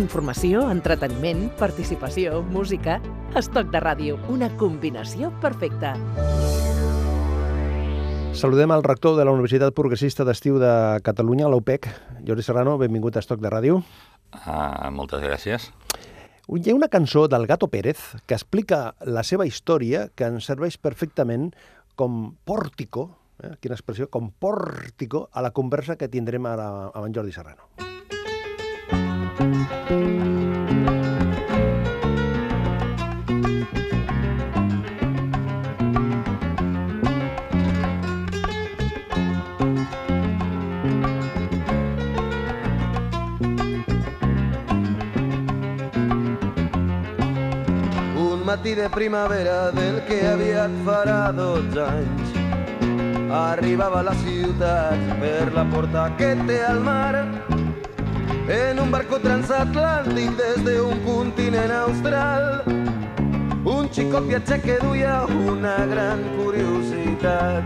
Informació, entreteniment, participació, música... Estoc de ràdio, una combinació perfecta. Saludem al rector de la Universitat Progressista d'Estiu de Catalunya, l'UPEC, Jordi Serrano, benvingut a Estoc de Ràdio. Uh, moltes gràcies. Hi ha una cançó del Gato Pérez que explica la seva història que ens serveix perfectament com pòrtico, eh, quina expressió, com pòrtico a la conversa que tindrem ara amb en Jordi Serrano. Un matí de primavera del que aviat farà 12 anys. Arribava a la ciutat per la porta que té al mar En un barco transatlàntic des d'un continent austral Un xicot viatger que duia una gran curiositat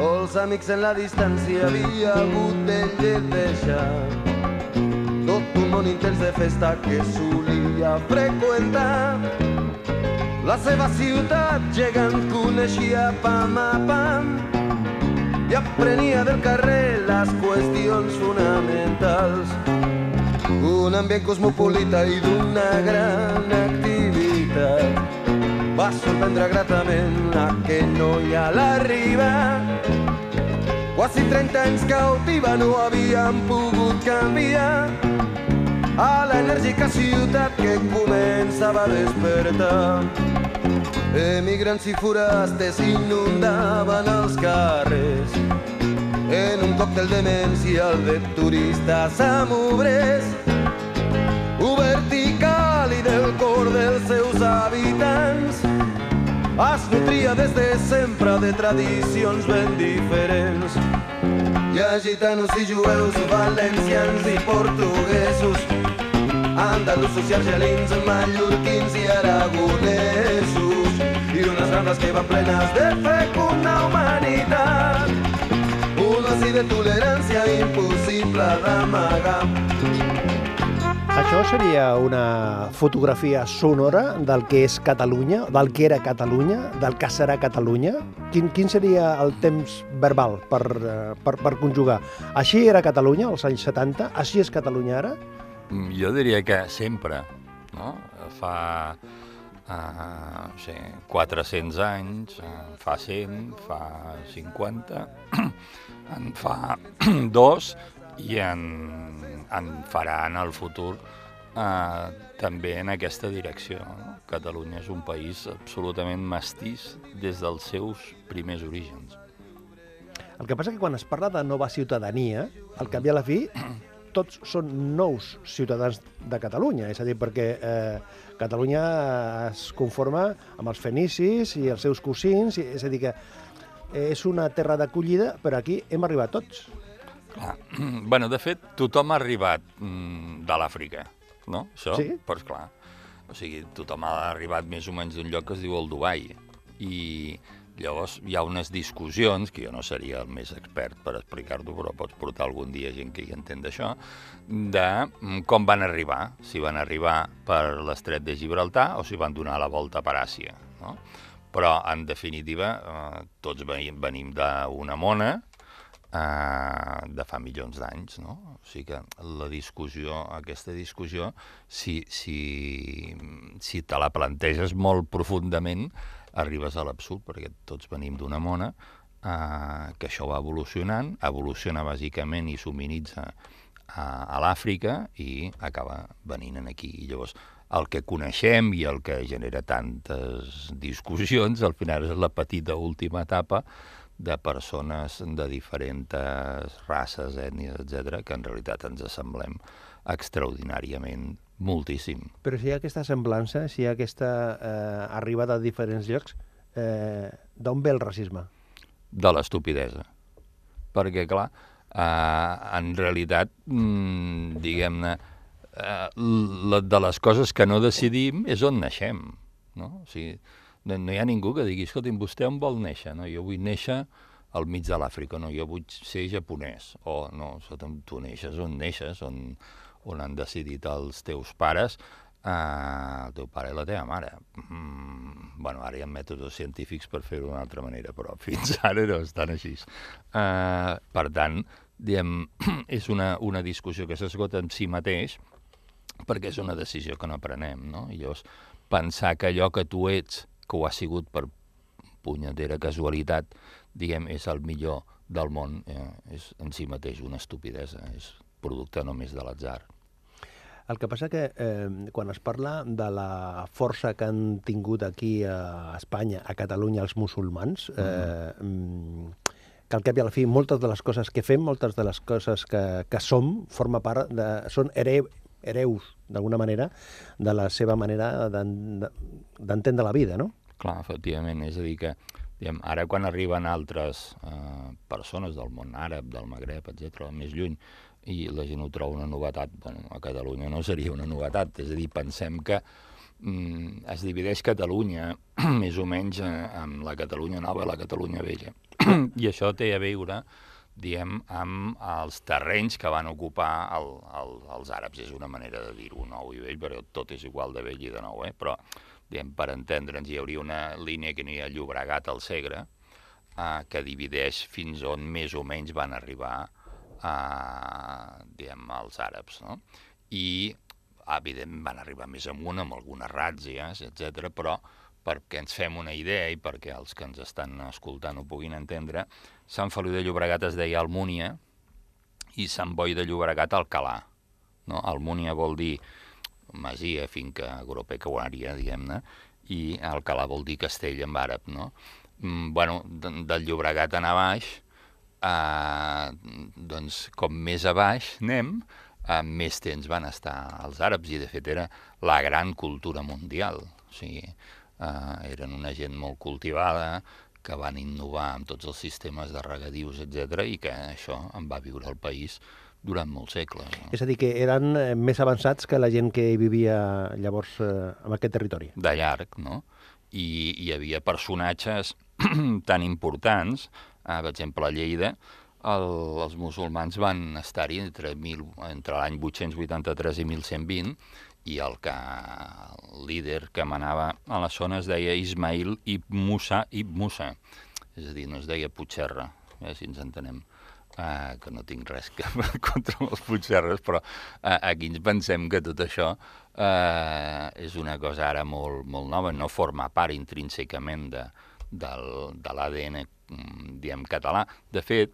Els amics en la distància havia hagut de deixar tot un món intens de festa que solia freqüentar. La seva ciutat gegant coneixia pam a pam i aprenia del carrer les qüestions fonamentals. Un ambient cosmopolita i d'una gran activitat va sorprendre gratament a que no hi ha la riba Quasi 30 anys cautiva no havien pogut canviar a l'enèrgica ciutat que començava a despertar. Emigrants i forasters inundaven els carrers. En un còctel demencial de turistes amb obrers. Obert i càlid el cor dels seus habitants. Es nutria des de sempre de tradicions ben diferents. Hi ha gitanos i jueus, valencians i portuguesos, andalusos i argelins, mallorquins i aragonesos, i unes rambles que van plenes de fecunda humanitat. Un oci de tolerància impossible d'amagar. Això seria una fotografia sonora del que és Catalunya, del que era Catalunya, del que serà Catalunya? Quin, quin seria el temps verbal per, eh, per, per conjugar? Així era Catalunya als anys 70? Així és Catalunya ara? Mm, Jo diria que sempre, no? Fa uh, no sé, 400 anys, uh, fa 100, fa 50, en fa dos i en, en farà en el futur uh, també en aquesta direcció. No? Catalunya és un país absolutament mestís des dels seus primers orígens. El que passa que quan es parla de nova ciutadania, al cap i a la fi, tots són nous ciutadans de Catalunya, és a dir, perquè eh, Catalunya es conforma amb els fenicis i els seus cosins, és a dir, que és una terra d'acollida, però aquí hem arribat tots. Clar. Bueno, de fet, tothom ha arribat mm, de l'Àfrica, no? Això? Sí. Pues clar. O sigui, tothom ha arribat més o menys d'un lloc que es diu el Dubai. I llavors hi ha unes discussions, que jo no seria el més expert per explicar-t'ho, però pots portar algun dia gent que hi entén d'això, de mm, com van arribar. Si van arribar per l'estret de Gibraltar o si van donar la volta per Àsia, no? Però, en definitiva, eh, tots venim, venim d'una mona, eh, de fa milions d'anys, no? O sigui que la discussió, aquesta discussió, si, si, si te la planteges molt profundament, arribes a l'absurd, perquè tots venim d'una mona, eh, que això va evolucionant, evoluciona bàsicament i s'humanitza a, a l'Àfrica i acaba venint en aquí. I llavors, el que coneixem i el que genera tantes discussions, al final és la petita última etapa de persones de diferents races, ètnies, etc, que en realitat ens assemblem extraordinàriament moltíssim. Però si hi ha aquesta semblança, si hi ha aquesta eh, arribada a diferents llocs, eh, d'on ve el racisme? De l'estupidesa. Perquè, clar, eh, en realitat, mm, diguem-ne, eh, la- de les coses que no decidim és on naixem, no? O sigui, no, no hi ha ningú que digui, escolti'm, vostè on vol néixer? No? Jo vull néixer al mig de l'Àfrica, no, jo vull ser japonès, o no, tu neixes on neixes, on, on han decidit els teus pares, eh, el teu pare i la teva mare. Mm, bueno, ara hi ha mètodes científics per fer-ho d'una altra manera, però fins ara no estan així. Eh, per tant, diem, és una, una discussió que s'esgota en si mateix, perquè és una decisió que no prenem, no? I llavors, pensar que allò que tu ets, que ho ha sigut per punyetera casualitat, diguem, és el millor del món, eh, és en si mateix una estupidesa, és producte només de l'atzar. El que passa que eh, quan es parla de la força que han tingut aquí a Espanya, a Catalunya, els musulmans, eh, mm. que al cap i a la fi moltes de les coses que fem, moltes de les coses que, que som, forma part de, són here, hereus, d'alguna manera, de la seva manera d'entendre la vida, no? Clar, efectivament, és a dir que diguem, ara quan arriben altres eh, persones del món àrab, del Magreb, etc més lluny, i la gent ho troba una novetat, bueno, a Catalunya no seria una novetat, és a dir, pensem que mm, es divideix Catalunya més o menys eh, amb la Catalunya nova i la Catalunya vella. I això té a veure diem, amb els terrenys que van ocupar el, el, els àrabs. És una manera de dir-ho nou i vell, però tot és igual de vell i de nou, eh? però diem, per entendre'ns, hi hauria una línia que aniria Llobregat al Segre, eh, que divideix fins on més o menys van arribar eh, diem, els àrabs. No? I, evidentment, van arribar més amunt amb algunes ràtzies, etc. però perquè ens fem una idea i perquè els que ens estan escoltant ho puguin entendre, Sant Feliu de Llobregat es deia Almúnia i Sant Boi de Llobregat Alcalà. No? Almúnia vol dir masia, finca agropecuària, diguem-ne, i Alcalà vol dir castell en àrab, no? Mm, bueno, de, del Llobregat anar baix, eh, doncs com més a baix anem, eh, més temps van estar els àrabs i de fet era la gran cultura mundial. O sigui, eh, eren una gent molt cultivada, que van innovar amb tots els sistemes de regadius, etc i que això en va viure el país durant molts segles. No? És a dir, que eren eh, més avançats que la gent que vivia llavors eh, en aquest territori. De llarg, no? I hi havia personatges tan importants, eh, per exemple, a Lleida, el, els musulmans van estar-hi entre, entre l'any 883 i 1120, i el que el líder que manava a la zona es deia Ismail Ibn Musa Ibn Musa, és a dir, no es deia Puigcerra, eh, si ens entenem. Uh, que no tinc res que contra els Puigcerres, però uh, aquí ens pensem que tot això uh, és una cosa ara molt, molt nova, no forma part intrínsecament de, del, de l'ADN diem català. De fet,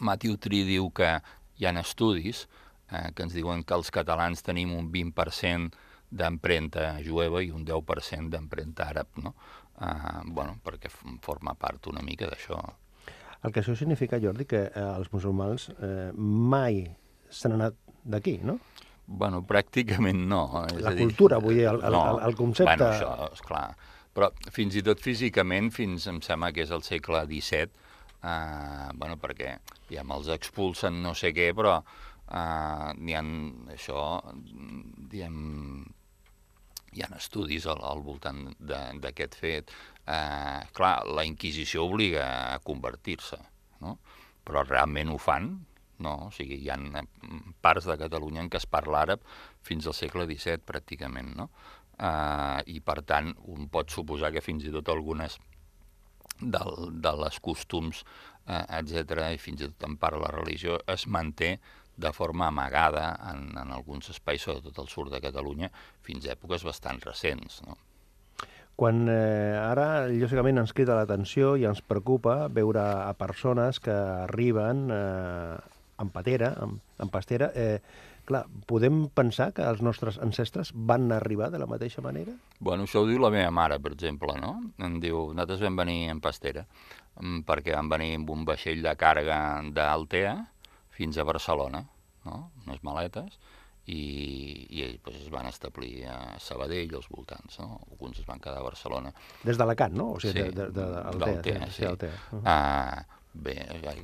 Matthew Tree diu que hi ha estudis eh, que ens diuen que els catalans tenim un 20% d'empremta jueva i un 10% d'empremta àrab, no? Eh, bueno, perquè forma part una mica d'això. El que això significa, Jordi, que eh, els musulmans eh, mai s'han anat d'aquí, no? Bueno, pràcticament no. És la a dir, cultura, vull dir, el, el, no. el, el concepte... Bueno, això, esclar. Però fins i tot físicament, fins em sembla que és el segle XVII, eh, bueno, perquè ja els expulsen no sé què, però Uh, n'hi ha això, diem, hi ha estudis al, al voltant d'aquest fet. Uh, clar, la Inquisició obliga a convertir-se, no? però realment ho fan, no? O sigui, hi ha parts de Catalunya en què es parla àrab fins al segle XVII, pràcticament, no? Uh, I, per tant, un pot suposar que fins i tot algunes del, de les costums, uh, etc i fins i tot en part la religió, es manté de forma amagada en, en alguns espais, sobretot al sud de Catalunya, fins a èpoques bastant recents. No? Quan eh, ara, lògicament, ens crida l'atenció i ens preocupa veure a persones que arriben eh, en patera, en, en pastera, eh, clar, podem pensar que els nostres ancestres van arribar de la mateixa manera? Bueno, això ho diu la meva mare, per exemple, no? Em diu, nosaltres vam venir en pastera, mm, perquè vam venir amb un vaixell de càrrega d'Altea, fins a Barcelona, no? unes maletes, i, i pues, es van establir a Sabadell, als voltants, no? alguns es van quedar a Barcelona. Des d'Alacant, no? O sigui, sí, de, de, de, Altea, sí. sí. Altea. Uh -huh. uh, bé,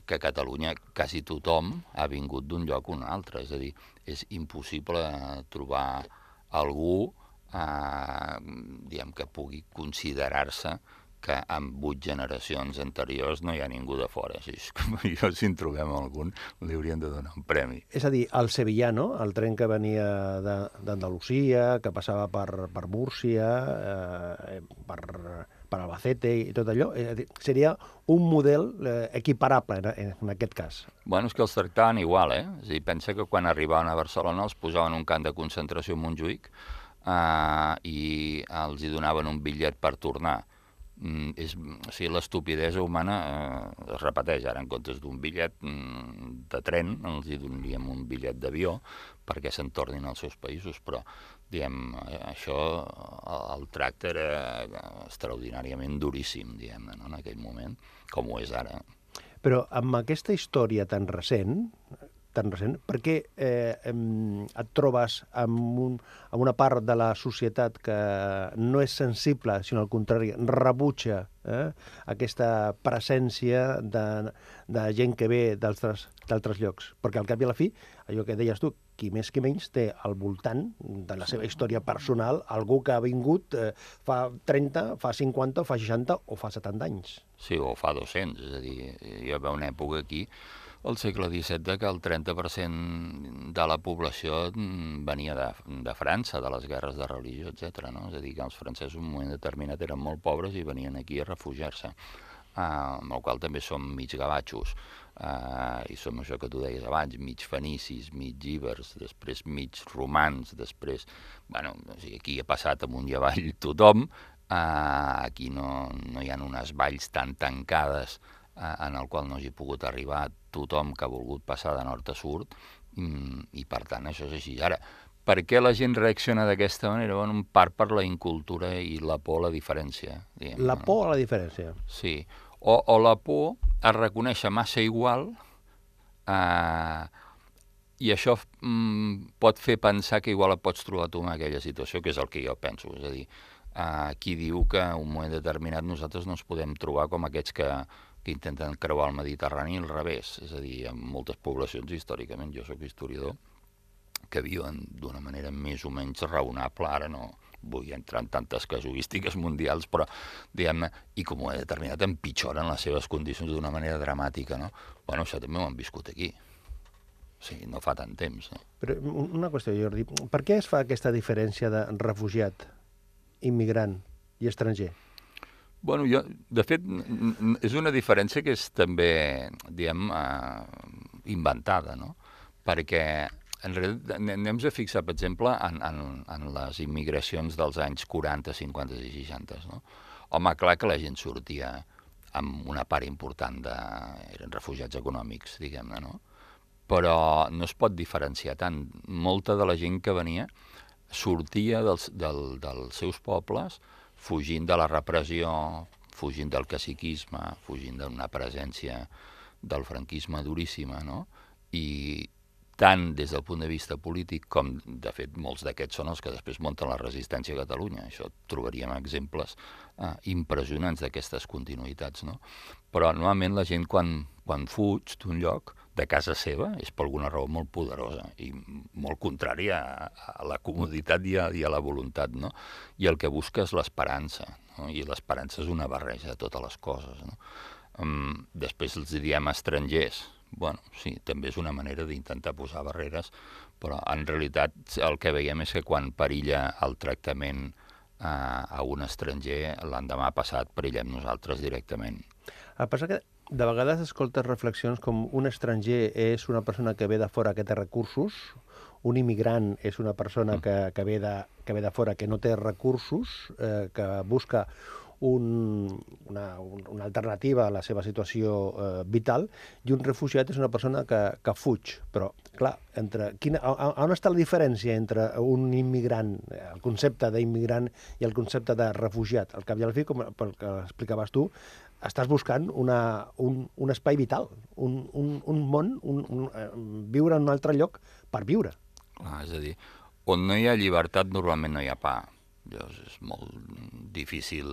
que a Catalunya quasi tothom ha vingut d'un lloc a un altre, és a dir, és impossible trobar algú eh, diguem, que pugui considerar-se que en vuit generacions anteriors no hi ha ningú de fora. Així com jo, si en trobem algun, li haurien de donar un premi. És a dir, el Sevillano, el tren que venia d'Andalusia, que passava per, per Múrcia, eh, per, per Albacete i tot allò, dir, seria un model eh, equiparable en, en aquest cas. Bueno, és que els tractaven igual, eh? És dir, pensa que quan arribaven a Barcelona els posaven un camp de concentració a Montjuïc eh, i els hi donaven un bitllet per tornar. Mm, és, o sigui, l'estupidesa humana eh, es repeteix. Ara, en comptes d'un bitllet mm, de tren, els hi donaríem un bitllet d'avió perquè se'n tornin als seus països, però diem, eh, això, el, tracte era extraordinàriament duríssim, diguem no, en aquell moment, com ho és ara. Però amb aquesta història tan recent, tan recent, per què eh, et trobes amb, un, amb una part de la societat que no és sensible, sinó al contrari, rebutja eh, aquesta presència de, de gent que ve d'altres llocs? Perquè al cap i a la fi, allò que deies tu, qui més qui menys té al voltant de la seva història personal algú que ha vingut eh, fa 30, fa 50, fa 60 o fa 70 anys. Sí, o fa 200, és a dir, hi va una època aquí, al segle XVII, que el 30% de la població mm, venia de, de França, de les guerres de religió, etc. No? És a dir, que els francesos en un moment determinat eren molt pobres i venien aquí a refugiar-se, uh, amb el qual també som mig gavatxos, uh, i som això que tu deies abans, mig fenicis, mig ibers, després mig romans, després... Bueno, o sigui, aquí ha passat amunt i avall tothom, uh, aquí no, no hi ha unes valls tan tancades uh, en el qual no hagi pogut arribar tothom que ha volgut passar de nord a sud, mm, i per tant això és així. Ara, per què la gent reacciona d'aquesta manera? Bueno, en part per la incultura i la por a la diferència. Diguem, La por a la diferència. Sí, o, o la por a reconèixer massa igual eh, i això mm, pot fer pensar que igual et pots trobar tu en aquella situació, que és el que jo penso. És a dir, eh, qui diu que en un moment determinat nosaltres no ens podem trobar com aquests que, que intenten creuar el Mediterrani al revés. És a dir, ha moltes poblacions històricament, jo sóc historiador, que viuen d'una manera més o menys raonable, ara no vull entrar en tantes casuístiques mundials, però, diguem-ne, i com ho he determinat, empitjoren les seves condicions d'una manera dramàtica, no? Bueno, això també ho han viscut aquí. O sigui, no fa tant temps, no? Però un- una qüestió, Jordi, per què es fa aquesta diferència de refugiat, immigrant i estranger? Bueno, jo, de fet, és una diferència que és també, diguem, eh, inventada, no? Perquè, en realitat, anem a fixar, per exemple, en, en, en les immigracions dels anys 40, 50 i 60, no? Home, clar que la gent sortia amb una part important de... eren refugiats econòmics, diguem-ne, no? Però no es pot diferenciar tant. Molta de la gent que venia sortia dels, del, dels seus pobles fugint de la repressió, fugint del caciquisme, fugint d'una presència del franquisme duríssima, no? I tant des del punt de vista polític com, de fet, molts d'aquests són els que després munten la resistència a Catalunya. Això trobaríem exemples eh, impressionants d'aquestes continuïtats, no? Però normalment la gent quan, quan fuig d'un lloc, de casa seva, és per alguna raó molt poderosa i molt contrària a, a la comoditat i a, i a la voluntat, no? I el que busca és l'esperança, no? I l'esperança és una barreja de totes les coses, no? Um, després els diem estrangers. Bueno, sí, també és una manera d'intentar posar barreres, però en realitat el que veiem és que quan perilla el tractament eh, a un estranger, l'endemà passat perillem nosaltres directament. El que que de vegades escoltes reflexions com un estranger és una persona que ve de fora que té recursos, un immigrant és una persona que, que, ve, de, que ve de fora que no té recursos, eh, que busca un, una, un, una alternativa a la seva situació eh, vital, i un refugiat és una persona que, que fuig. Però, clar, entre, quina, on està la diferència entre un immigrant, el concepte d'immigrant i el concepte de refugiat? Al cap i a la fi, com pel que explicaves tu, estàs buscant una, un, un espai vital, un, un, un món, un, un, eh, viure en un altre lloc per viure. Clar, és a dir, on no hi ha llibertat normalment no hi ha pa. Llavors és molt difícil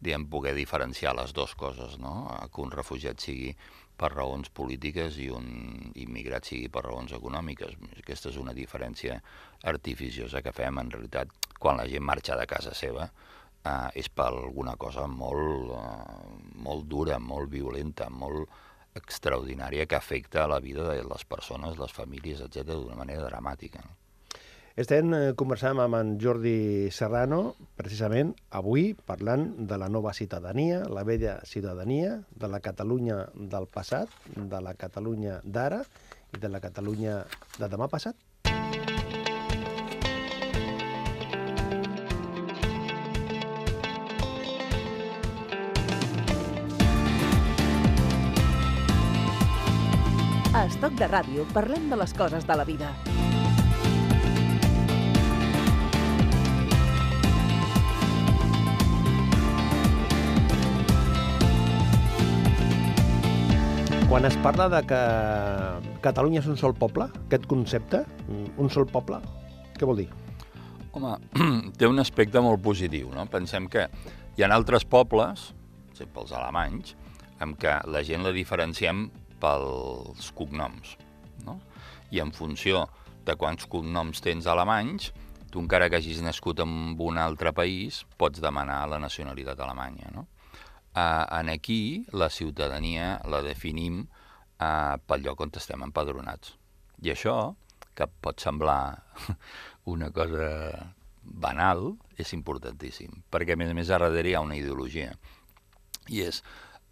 diguem, poder diferenciar les dues coses, no? que un refugiat sigui per raons polítiques i un immigrat sigui per raons econòmiques. Aquesta és una diferència artificiosa que fem, en realitat, quan la gent marxa de casa seva eh, és per alguna cosa molt, eh, molt dura, molt violenta, molt extraordinària que afecta la vida de les persones, les famílies, etc d'una manera dramàtica. Estem eh, conversant amb en Jordi Serrano, precisament avui, parlant de la nova ciutadania, la vella ciutadania, de la Catalunya del passat, de la Catalunya d'ara i de la Catalunya de demà passat. Estoc de Ràdio parlem de les coses de la vida. Quan es parla de que Catalunya és un sol poble, aquest concepte, un sol poble, què vol dir? Home, té un aspecte molt positiu, no? Pensem que hi ha altres pobles, exemple els alemanys, en què la gent la diferenciem pels cognoms, no? I en funció de quants cognoms tens alemanys, tu encara que hagis nascut en un altre país, pots demanar la nacionalitat alemanya, no? Uh, en aquí, la ciutadania la definim uh, pel lloc on estem empadronats. I això, que pot semblar una cosa banal, és importantíssim, perquè a més a més a darrere hi ha una ideologia. I és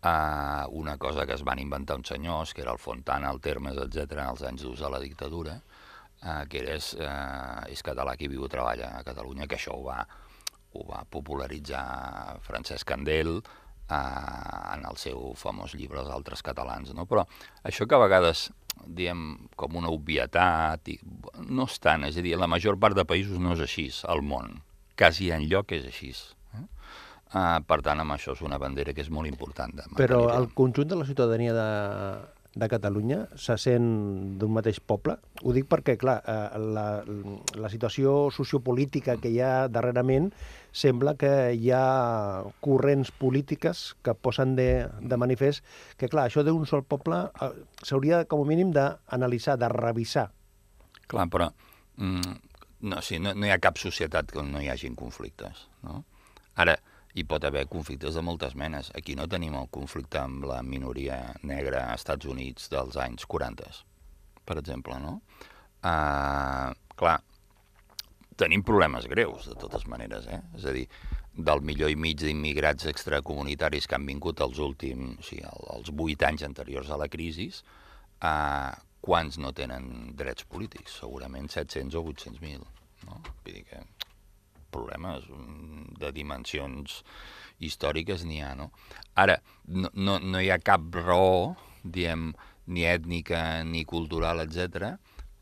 uh, una cosa que es van inventar uns senyors, que era el Fontana, el Termes, etc als anys d'ús de la dictadura, uh, que era, uh, és català qui viu i treballa a Catalunya, que això ho va, ho va popularitzar Francesc Candel, eh, en el seu famós llibre Els altres catalans, no? Però això que a vegades diem com una obvietat, i no és tant, és a dir, la major part de països no és així, al món. Quasi en lloc és així. Uh, per tant, amb això és una bandera que és molt important. De Però el conjunt de la ciutadania de, de Catalunya se sent d'un mateix poble? Ho dic perquè, clar, eh, la, la situació sociopolítica que hi ha darrerament sembla que hi ha corrents polítiques que posen de, de manifest que, clar, això d'un sol poble eh, s'hauria, com a mínim, d'analitzar, de revisar. Clar, però mm, no, sí, no, no hi ha cap societat on no hi hagin conflictes. No? Ara, hi pot haver conflictes de moltes menes. Aquí no tenim el conflicte amb la minoria negra als Estats Units dels anys 40, per exemple, no? Uh, clar, tenim problemes greus, de totes maneres, eh? És a dir, del milió i mig d'immigrats extracomunitaris que han vingut els últims, o sigui, els vuit anys anteriors a la crisi, eh, quants no tenen drets polítics? Segurament 700 o 800.000, no? Vull dir que problemes de dimensions històriques n'hi ha, no? Ara, no, no, no hi ha cap raó, diem, ni ètnica, ni cultural, etc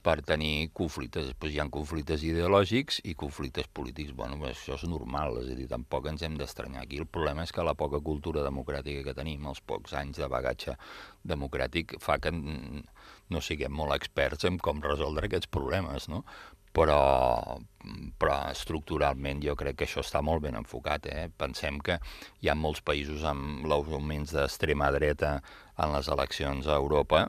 per tenir conflictes. Després hi ha conflictes ideològics i conflictes polítics. Bueno, això és normal, és a dir, tampoc ens hem d'estranyar. Aquí el problema és que la poca cultura democràtica que tenim, els pocs anys de bagatge democràtic, fa que no siguem molt experts en com resoldre aquests problemes, no? Però, però estructuralment jo crec que això està molt ben enfocat. Eh? Pensem que hi ha molts països amb l'augments d'extrema dreta en les eleccions a Europa,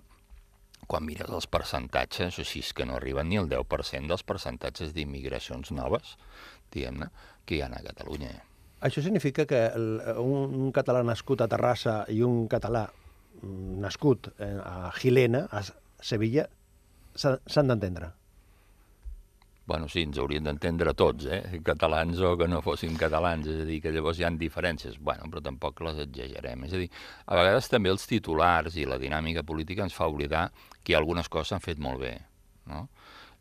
quan mires els percentatges, així és que no arriben ni el 10% dels percentatges d'immigracions noves, diguem-ne, que hi ha a Catalunya. Això significa que el, un, un català nascut a Terrassa i un català mm, nascut eh, a Gilena, a Sevilla, s'han d'entendre bueno, sí, ens haurien d'entendre tots, eh? catalans o que no fossin catalans, és a dir, que llavors hi han diferències, bueno, però tampoc les exagerem. És a dir, a vegades també els titulars i la dinàmica política ens fa oblidar que algunes coses s'han fet molt bé, no?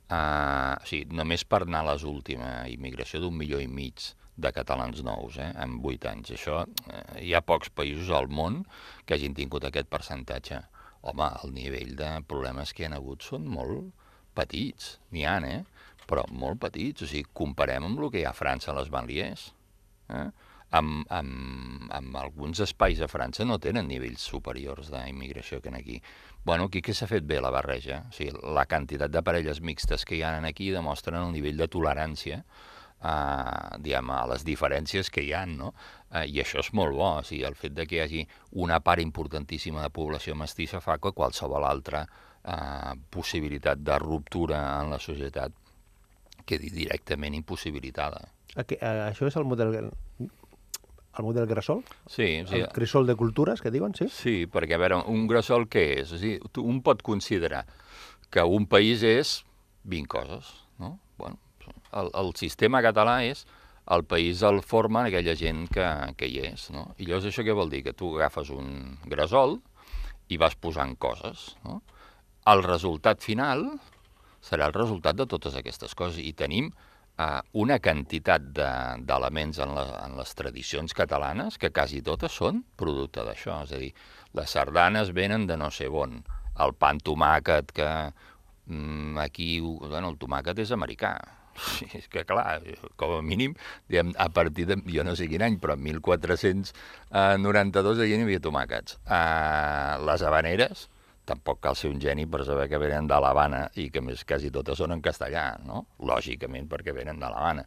Uh, o sigui, només per anar a les últimes, immigració d'un milió i mig de catalans nous, eh, en vuit anys. Això, eh, hi ha pocs països al món que hagin tingut aquest percentatge. Home, el nivell de problemes que hi ha hagut són molt petits, n'hi ha, eh? Però molt petits. O sigui, comparem amb el que hi ha a França a les banlieues. Eh? Amb, amb, amb alguns espais a França no tenen nivells superiors d'immigració que en aquí. Bueno, aquí que s'ha fet bé la barreja. O sigui, la quantitat de parelles mixtes que hi ha aquí demostren el nivell de tolerància eh, diguem, a les diferències que hi ha, no? Eh, I això és molt bo, o sigui, el fet de que hi hagi una part importantíssima de població mestissa fa que qualsevol altra eh, possibilitat de ruptura en la societat quedi directament impossibilitada. Aquí, això és el model el model Grassol, Sí, sí. el crisol de cultures, que diuen, sí? Sí, perquè, a veure, un grassol què és? A dir, tu- un pot considerar que un país és 20 coses, no? Bueno, el, el sistema català és el país el forma aquella gent que, que hi és, no? I llavors això què vol dir? Que tu agafes un grassol i vas posant coses, no? El resultat final serà el resultat de totes aquestes coses i tenim eh, una quantitat de- d'elements en, la, en les tradicions catalanes que quasi totes són producte d'això. És a dir, les sardanes venen de no sé on. El pa amb tomàquet, que mm, aquí, bueno, el tomàquet és americà. Sí, és que clar, com a mínim, diguem, a partir de, jo no sé quin any, però en 1492 allà n'hi havia tomàquets. Uh, les habaneres, tampoc cal ser un geni per saber que venen de l'Havana i que més quasi totes són en castellà, no? Lògicament perquè venen de l'Havana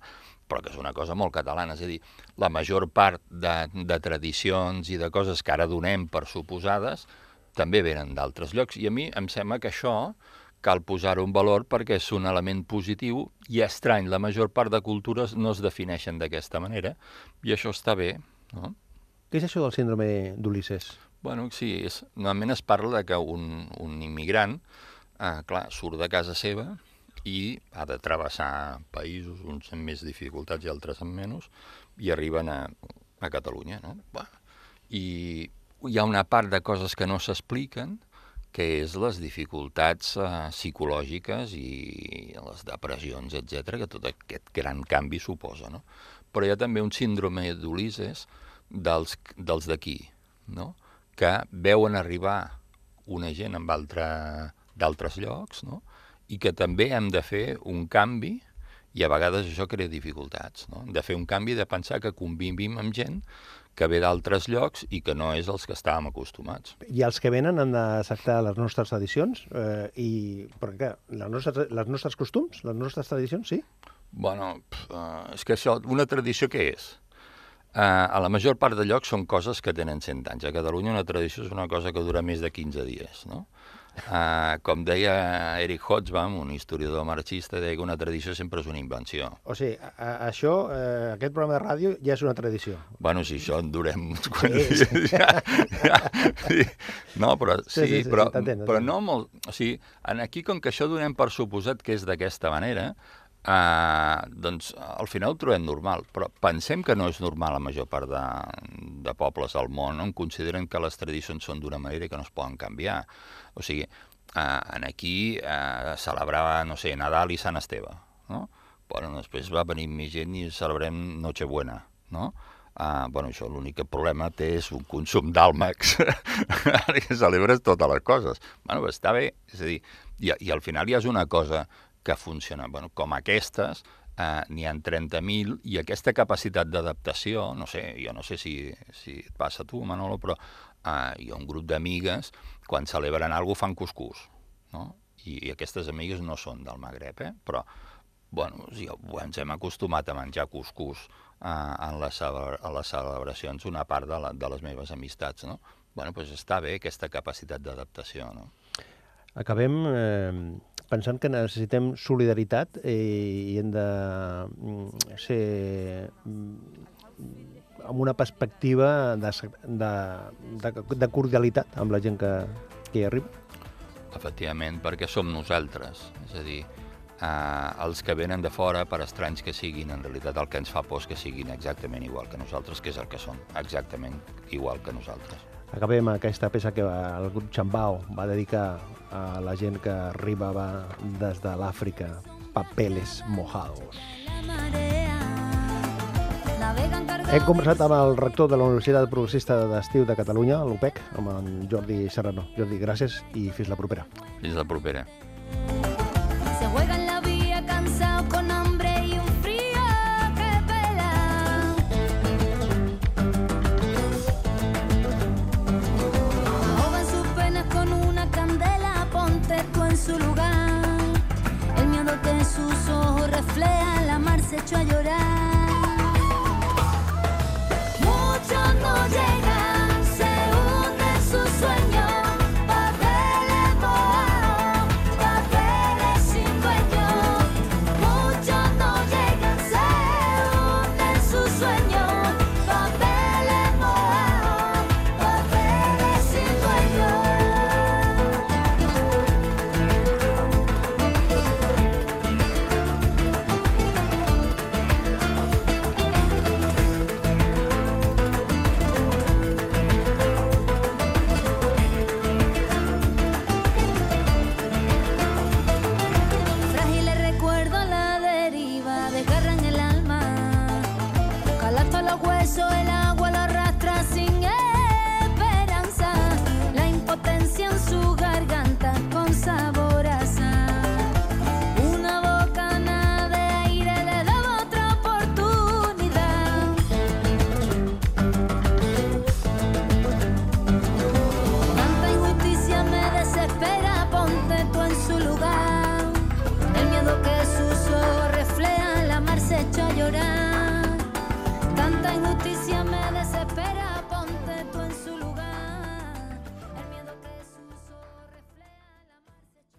però que és una cosa molt catalana, és a dir, la major part de, de tradicions i de coses que ara donem per suposades també venen d'altres llocs, i a mi em sembla que això cal posar-ho valor perquè és un element positiu i estrany, la major part de cultures no es defineixen d'aquesta manera, i això està bé, no? Què és això del síndrome d'Ulisses? Bueno, sí, és, normalment es parla de que un, un immigrant, eh, clar, surt de casa seva i ha de travessar països, uns amb més dificultats i altres amb menys, i arriben a, a Catalunya, no? I hi ha una part de coses que no s'expliquen, que és les dificultats eh, psicològiques i les depressions, etc que tot aquest gran canvi suposa, no? Però hi ha també un síndrome d'Ulisses dels dels d'aquí, no? Que veuen arribar una gent amb altre, d'altres llocs, no? i que també hem de fer un canvi i a vegades això crea dificultats. No? Hem de fer un canvi de pensar que convivim amb gent que ve d'altres llocs i que no és els que estàvem acostumats. I els que venen han d'acceptar les nostres tradicions, eh, i, perquè clar, les nostres, les nostres costums, les nostres tradicions, sí? Bueno, pf, uh, és que això, una tradició què és? Uh, a la major part de llocs són coses que tenen 100 anys. A Catalunya una tradició és una cosa que dura més de 15 dies, no? Uh, com deia Eric Hobsbawm, un historiador marxista, deia que una tradició sempre és una invenció. O sigui, a, a, això, eh, aquest programa de ràdio ja és una tradició. Bueno, si això en durem uns quants Sí, dies, ja, ja, sí. No, però Sí, sí, sí, sí, però, sí, però no molt... O sigui, aquí, com que això donem per suposat que és d'aquesta manera, Uh, doncs al final ho trobem normal, però pensem que no és normal la major part de, de pobles al món, no? En consideren que les tradicions són d'una manera que no es poden canviar. O sigui, uh, en aquí uh, celebrava, no sé, Nadal i Sant Esteve, no? Bueno, després va venir més gent i celebrem Nochebuena, no? Uh, bueno, això l'únic problema té és un consum d'àlmacs que celebres totes les coses. Bueno, està bé, és a dir, i, i al final ja és una cosa que funciona. Bueno, com aquestes, eh, n'hi ha 30.000 i aquesta capacitat d'adaptació, no sé, jo no sé si, si et passa a tu, Manolo, però eh, hi ha un grup d'amigues, quan celebren alguna cosa fan cuscús, no? I, I aquestes amigues no són del Magreb, eh? però bueno, sí, ens hem acostumat a menjar cuscús eh, en, les, a les celebracions, una part de, la, de les meves amistats, no? Bueno, doncs està bé aquesta capacitat d'adaptació, no? Acabem eh, pensant que necessitem solidaritat i, i hem de mm, ser mm, amb una perspectiva de, de, de, de cordialitat amb la gent que, que hi arriba. Efectivament, perquè som nosaltres. És a dir, eh, els que venen de fora, per estranys que siguin, en realitat el que ens fa por és que siguin exactament igual que nosaltres, que és el que són, exactament igual que nosaltres. Acabem aquesta peça que el grup Chambao va dedicar a la gent que arribava des de l'Àfrica, Papeles Mojados. Hem conversat amb el rector de la Universitat Progressista d'Estiu de Catalunya, l'UPEC, amb en Jordi Serrano. Jordi, gràcies i fins la propera. Fins la propera. Se juega